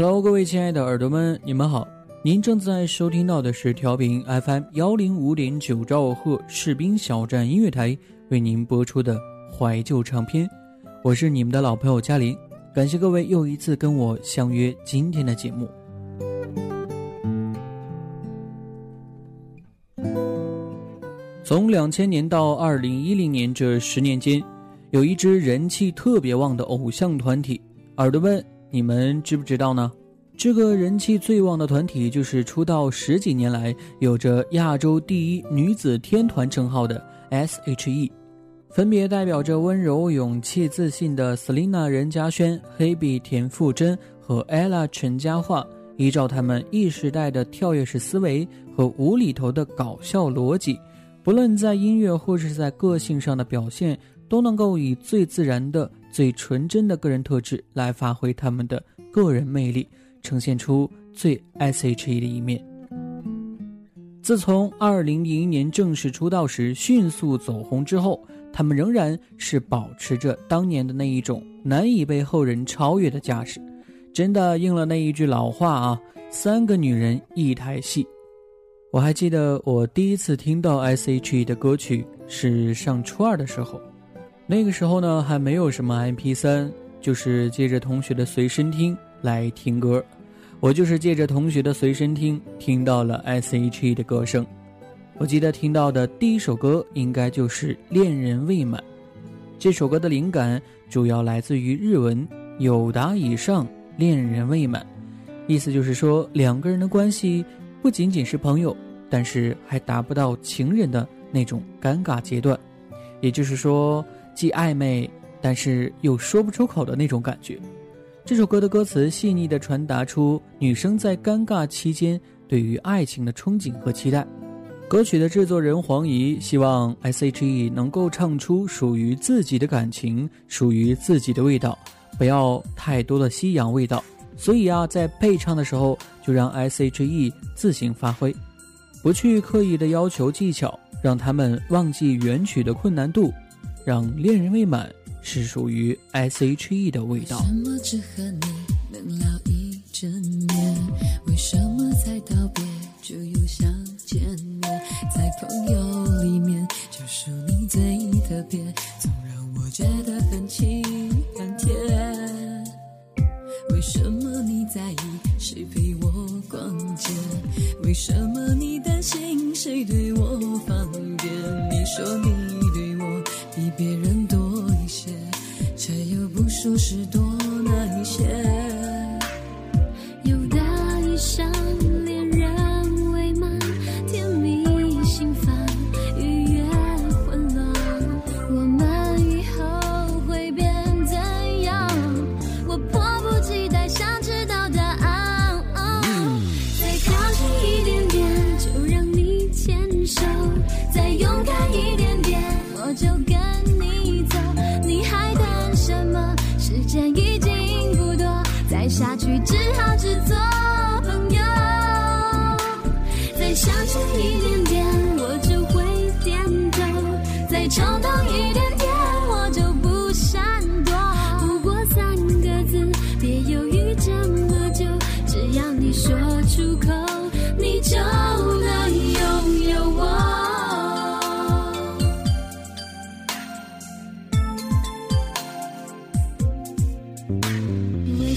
Hello，各位亲爱的耳朵们，你们好！您正在收听到的是调频 FM 幺零五点九兆赫士兵小站音乐台为您播出的怀旧唱片，我是你们的老朋友嘉玲，感谢各位又一次跟我相约今天的节目。从两千年到二零一零年这十年间，有一支人气特别旺的偶像团体，耳朵们。你们知不知道呢？这个人气最旺的团体就是出道十几年来有着亚洲第一女子天团称号的 S.H.E，分别代表着温柔、勇气、自信的 Selina 任嘉萱、Hebe 田馥甄和 Ella 陈嘉桦。依照他们 E 时代的跳跃式思维和无厘头的搞笑逻辑，不论在音乐或是在个性上的表现，都能够以最自然的。最纯真的个人特质来发挥他们的个人魅力，呈现出最 S.H.E 的一面。自从2001年正式出道时迅速走红之后，他们仍然是保持着当年的那一种难以被后人超越的架势，真的应了那一句老话啊：“三个女人一台戏。”我还记得我第一次听到 S.H.E 的歌曲是上初二的时候。那个时候呢，还没有什么 MP 三，就是借着同学的随身听来听歌。我就是借着同学的随身听听到了 S.H.E 的歌声。我记得听到的第一首歌应该就是《恋人未满》。这首歌的灵感主要来自于日文“有达以上，恋人未满”，意思就是说两个人的关系不仅仅是朋友，但是还达不到情人的那种尴尬阶段。也就是说。既暧昧，但是又说不出口的那种感觉。这首歌的歌词细腻地传达出女生在尴尬期间对于爱情的憧憬和期待。歌曲的制作人黄怡希望 S.H.E 能够唱出属于自己的感情，属于自己的味道，不要太多的西洋味道。所以啊，在配唱的时候就让 S.H.E 自行发挥，不去刻意的要求技巧，让他们忘记原曲的困难度。让恋人未满是属于 S.H.E 的味道。为什么只和你能聊一整年？为什么才道别就又想见面？在朋友里面，就属你最特别，总让我觉得很亲很甜。为什么你在意谁陪我逛街？为什么你担心谁对我放电？你说你对我。比别人多一些，却又不说是多哪一些。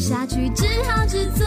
下去只好只做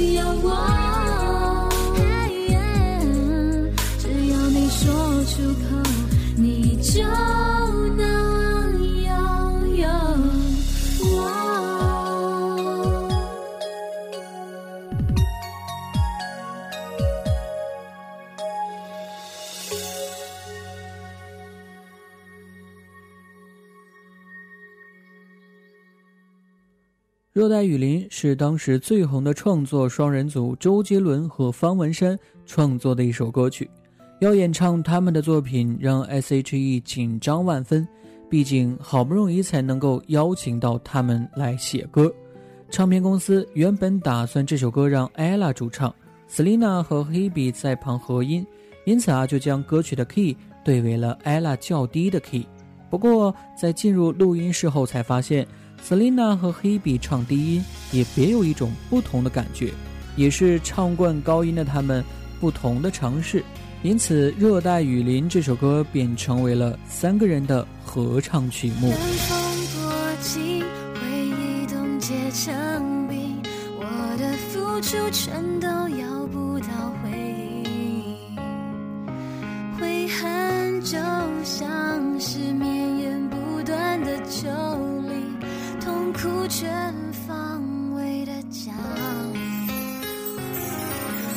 热带雨林是当时最红的创作双人组周杰伦和方文山创作的一首歌曲。要演唱他们的作品，让 S.H.E 紧张万分，毕竟好不容易才能够邀请到他们来写歌。唱片公司原本打算这首歌让 ella 主唱，Selina 和 Hebe 在旁合音，因此啊就将歌曲的 key 对为了 ella 较低的 key。不过在进入录音室后才发现，Selina 和 Hebe 唱低音也别有一种不同的感觉，也是唱惯高音的他们不同的尝试。因此，《热带雨林》这首歌便成为了三个人的合唱曲目冷。风过境，回忆冻结成冰，我的付出全都要不到回应。悔恨就像是绵延不断的丘陵，痛苦全方位的讲。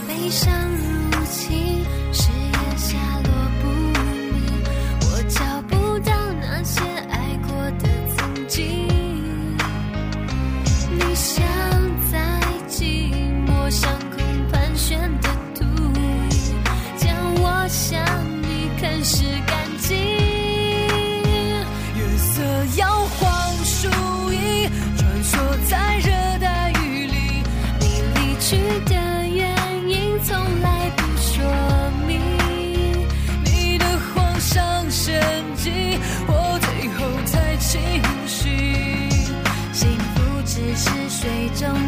悲伤如侵，誓言下落水中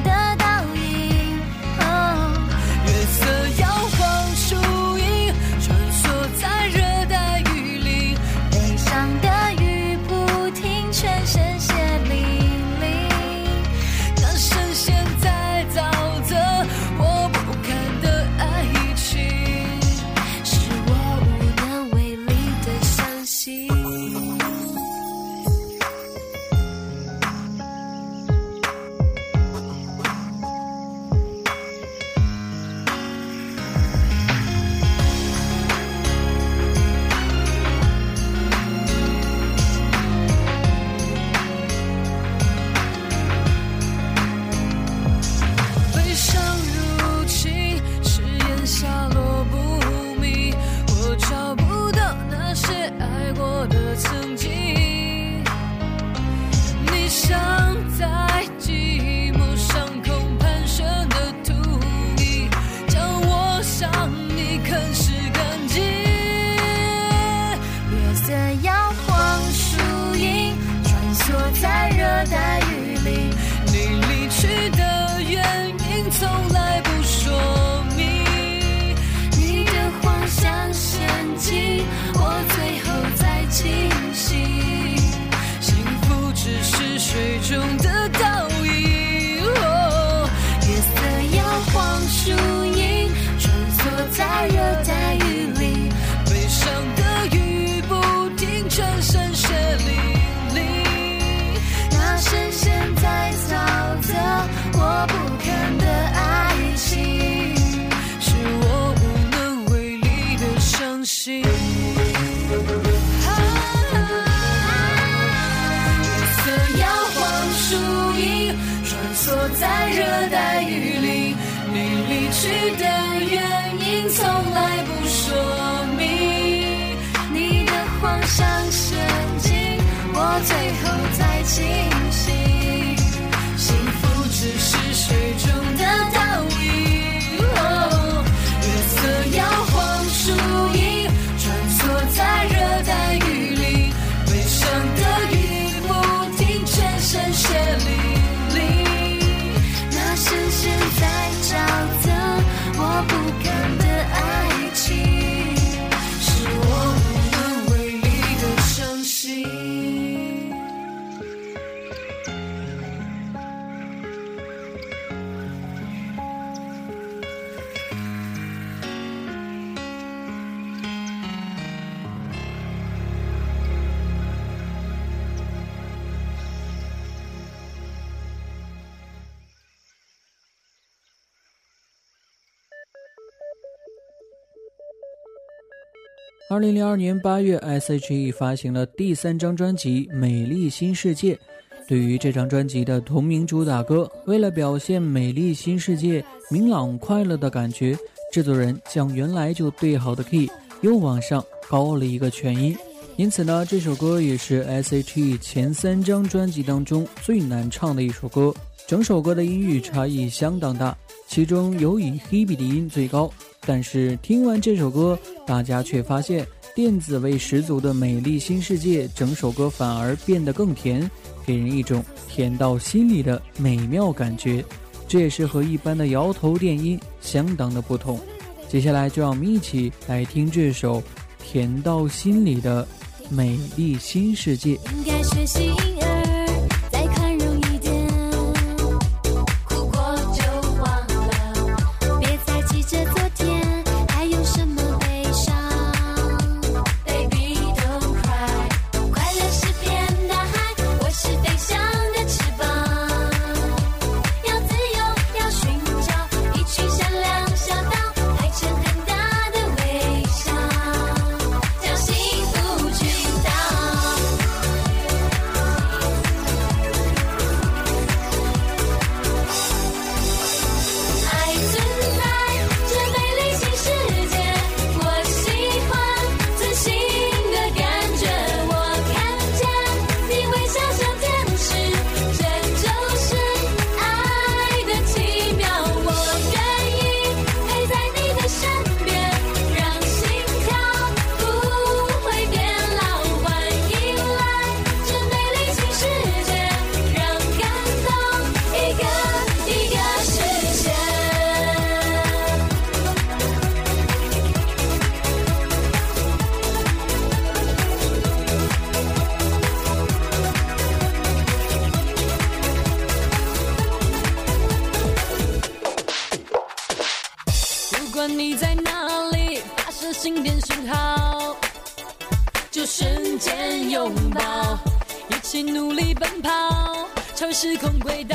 懂得道最后才清二零零二年八月，S.H.E 发行了第三张专辑《美丽新世界》。对于这张专辑的同名主打歌，为了表现美丽新世界明朗快乐的感觉，制作人将原来就对好的 key 又往上高了一个全音。因此呢，这首歌也是 S.H.E 前三张专辑当中最难唱的一首歌。整首歌的音域差异相当大，其中有以 Hebe 的音最高。但是听完这首歌，大家却发现电子味十足的《美丽新世界》整首歌反而变得更甜，给人一种甜到心里的美妙感觉。这也是和一般的摇头电音相当的不同。接下来就让我们一起来听这首甜到心里的《美丽新世界》。应该学习超时空轨道，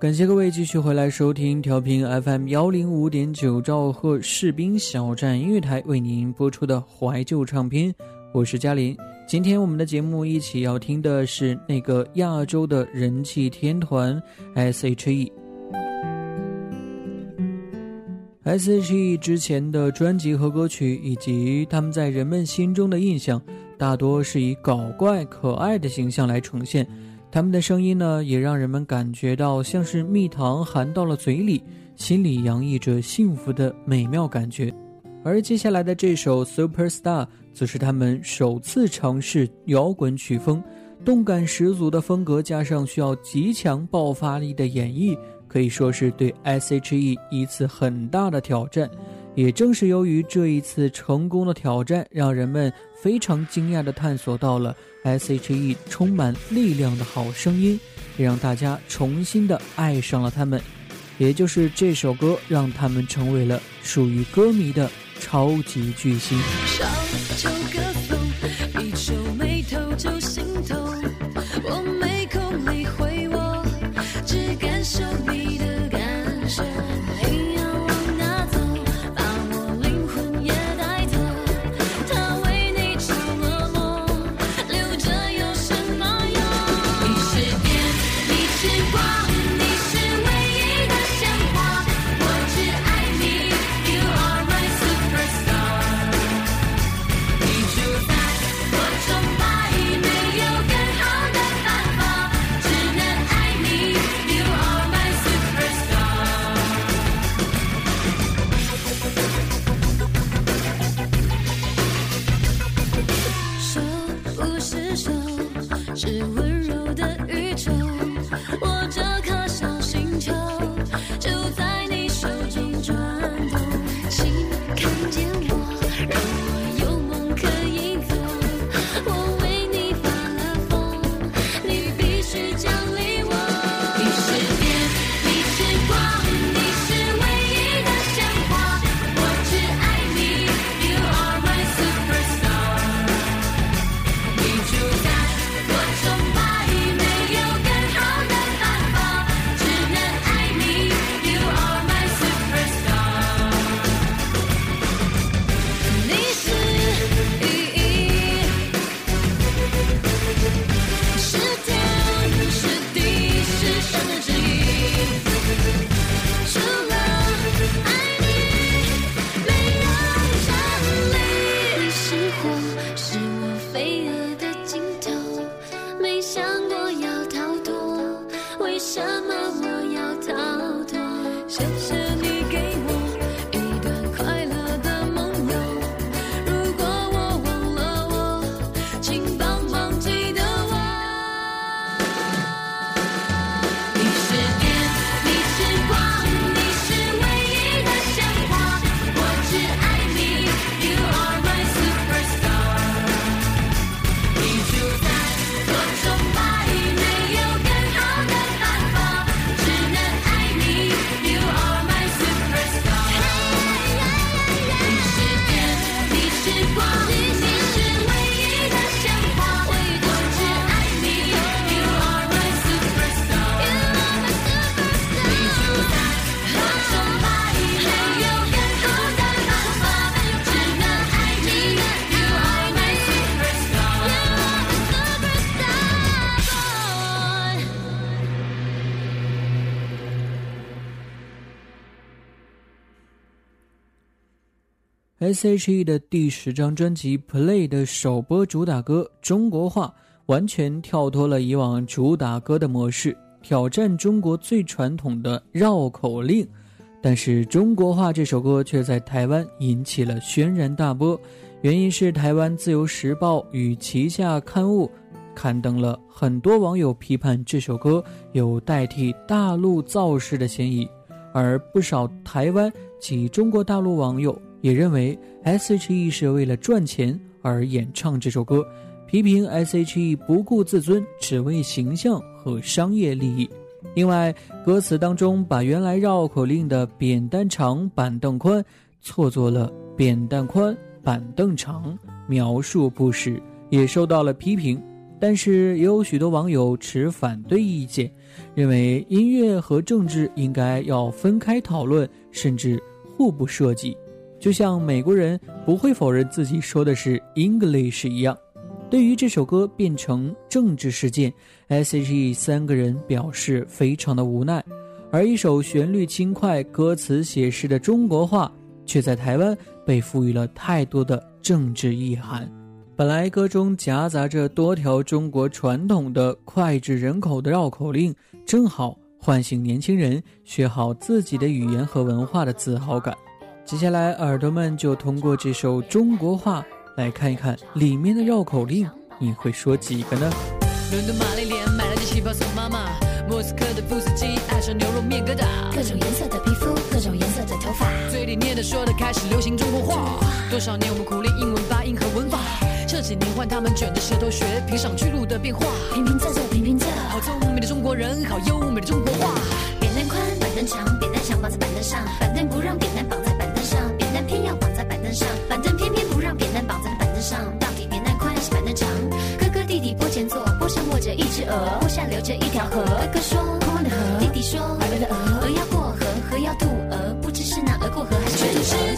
感谢各位继续回来收听调频 FM 幺零五点九兆赫士兵小站音乐台为您播出的怀旧唱片，我是嘉林。今天我们的节目一起要听的是那个亚洲的人气天团 S.H.E。S.H.E 之前的专辑和歌曲，以及他们在人们心中的印象，大多是以搞怪可爱的形象来呈现。他们的声音呢，也让人们感觉到像是蜜糖含到了嘴里，心里洋溢着幸福的美妙感觉。而接下来的这首《Superstar》则是他们首次尝试摇滚曲风，动感十足的风格加上需要极强爆发力的演绎，可以说是对 S.H.E 一次很大的挑战。也正是由于这一次成功的挑战，让人们非常惊讶地探索到了 S.H.E 充满力量的好声音，也让大家重新的爱上了他们。也就是这首歌，让他们成为了属于歌迷的超级巨星。什么 S.H.E 的第十张专辑《Play》的首播主打歌《中国话》，完全跳脱了以往主打歌的模式，挑战中国最传统的绕口令。但是《中国话》这首歌却在台湾引起了轩然大波，原因是台湾《自由时报》与旗下刊物刊登了很多网友批判这首歌有代替大陆造势的嫌疑，而不少台湾及中国大陆网友。也认为 S.H.E 是为了赚钱而演唱这首歌，批评 S.H.E 不顾自尊，只为形象和商业利益。另外，歌词当中把原来绕口令的“扁担长，板凳宽”错作了“扁担宽，板凳长”，描述不实，也受到了批评。但是，也有许多网友持反对意见，认为音乐和政治应该要分开讨论，甚至互不涉及。就像美国人不会否认自己说的是 English 一样，对于这首歌变成政治事件，S.H.E 三个人表示非常的无奈。而一首旋律轻快、歌词写实的中国话，却在台湾被赋予了太多的政治意涵。本来歌中夹杂着多条中国传统的脍炙人口的绕口令，正好唤醒年轻人学好自己的语言和文化的自豪感。接下来，耳朵们就通过这首中国话来看一看里面的绕口令，你会说几个呢？伦敦玛丽莲买了件旗袍送妈妈，莫斯科的布斯基爱上牛肉面疙瘩，各种颜色的皮肤，各种颜色的头发，嘴里念的说的开始流行中国话。多少年我们苦练英文发音和文法，这几年换他们卷着舌头学平上去路的变化。平平仄仄平平仄，好聪明的中国人，好优美的中国话。扁担宽，板凳长，扁担想绑在板凳上，板凳不让扁担绑在。偏要绑在板凳上，板凳偏偏不让扁担绑在板凳上，到底扁担宽还是板凳长？哥哥弟弟坡前坐，坡上卧着一只鹅，坡下流着一条河。哥哥说宽宽的河，弟弟说白白的鹅，鹅要过河，河要渡鹅，不知是那鹅过河还是全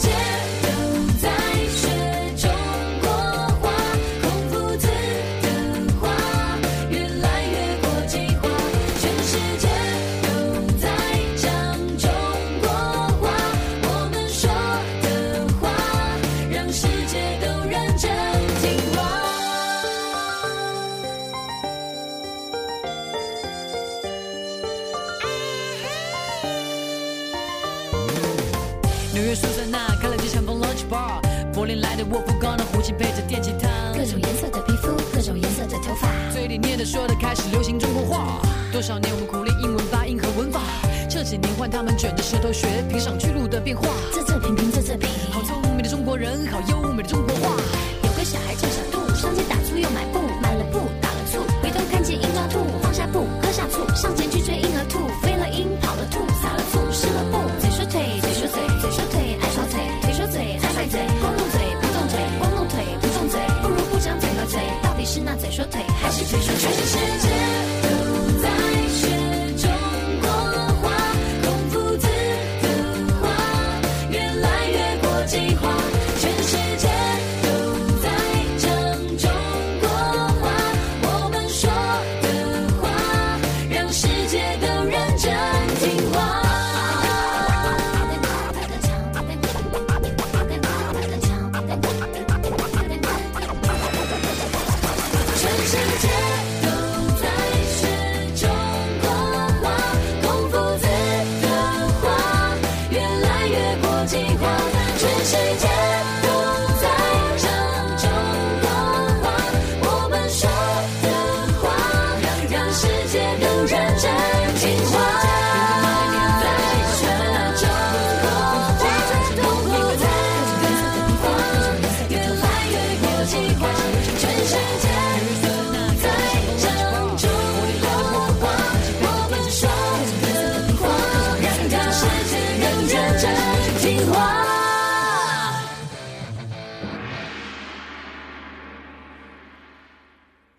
世界。说的开始流行中国话，多少年我们苦练英文发音和文法，这几年换他们卷着舌头学平上去路的变化。仄仄平平仄仄平，好聪明的中国人，好优美的中国话。有个小孩叫小杜，上街打醋又买布，买了布打了醋，回头看见鹰抓兔，放下布喝下醋，上前去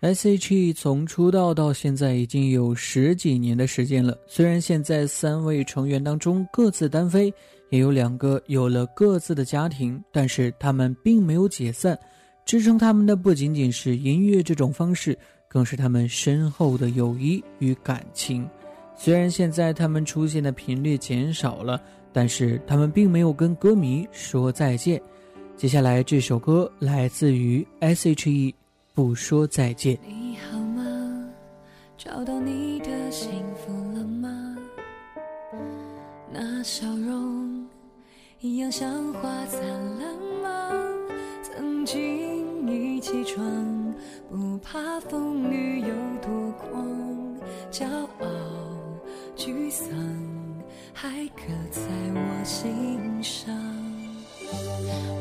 ？S.H.E 从出道到现在已经有十几年的时间了。虽然现在三位成员当中各自单飞，也有两个有了各自的家庭，但是他们并没有解散。支撑他们的不仅仅是音乐这种方式，更是他们深厚的友谊与感情。虽然现在他们出现的频率减少了，但是他们并没有跟歌迷说再见。接下来这首歌来自于 S.H.E，不说再见。你好吗？找到你的幸福了吗？那笑容一样像花灿烂吗？曾经一起闯，不怕风雨有多狂，骄傲沮丧还刻在我心上。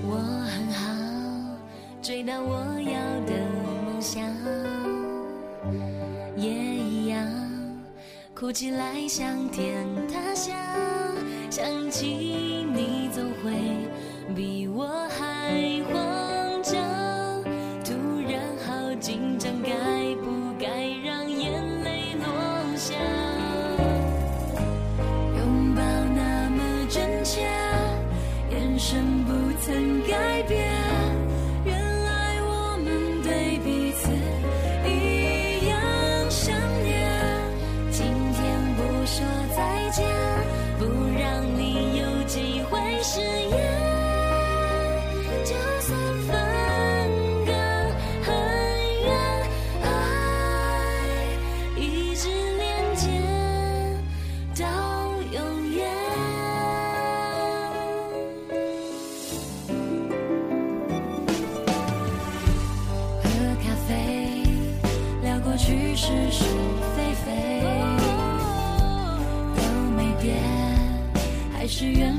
我很好，追到我要的想，也一样，哭起来像天塌下。想起你总会比我还慌张，突然好紧张，该不该让眼泪落下？拥抱那么真切，眼神不曾改变。只愿。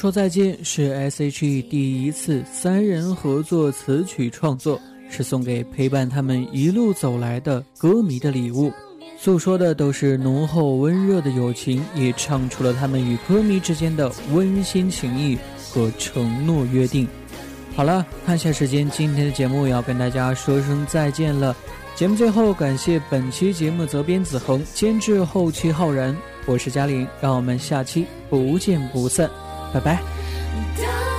说再见是 S.H.E 第一次三人合作词曲创作，是送给陪伴他们一路走来的歌迷的礼物，诉说的都是浓厚温热的友情，也唱出了他们与歌迷之间的温馨情谊和承诺约定。好了，看下时间，今天的节目要跟大家说声再见了。节目最后，感谢本期节目责编子恒，监制后期浩然，我是嘉玲，让我们下期不见不散，拜拜。